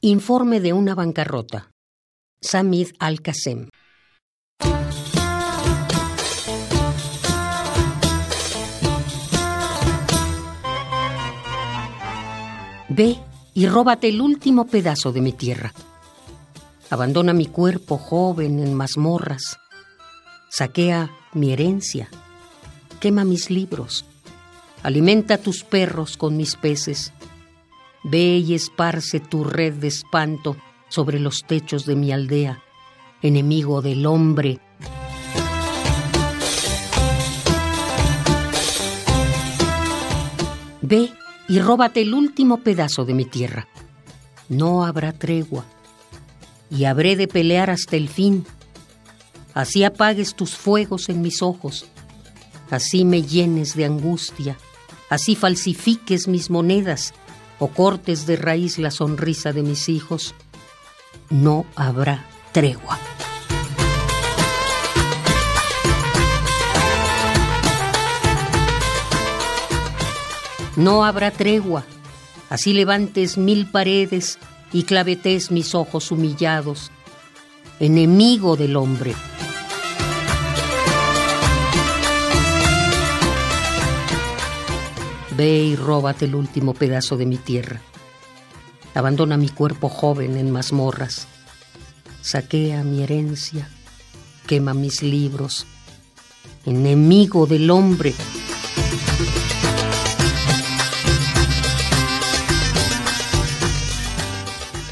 Informe de una bancarrota. Samid Al-Qasem. Ve y róbate el último pedazo de mi tierra. Abandona mi cuerpo joven en mazmorras. Saquea mi herencia. Quema mis libros. Alimenta tus perros con mis peces. Ve y esparce tu red de espanto sobre los techos de mi aldea, enemigo del hombre. Ve y róbate el último pedazo de mi tierra. No habrá tregua, y habré de pelear hasta el fin. Así apagues tus fuegos en mis ojos, así me llenes de angustia, así falsifiques mis monedas o cortes de raíz la sonrisa de mis hijos, no habrá tregua. No habrá tregua, así levantes mil paredes y clavetes mis ojos humillados, enemigo del hombre. Ve y róbate el último pedazo de mi tierra. Abandona mi cuerpo joven en mazmorras. Saquea mi herencia. Quema mis libros. Enemigo del hombre.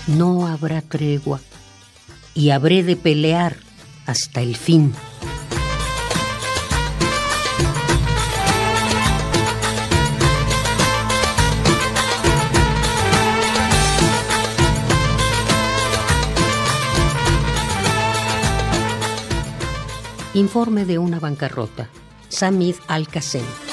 No habrá tregua y habré de pelear hasta el fin. Informe de una bancarrota. Samid Al-Qasem.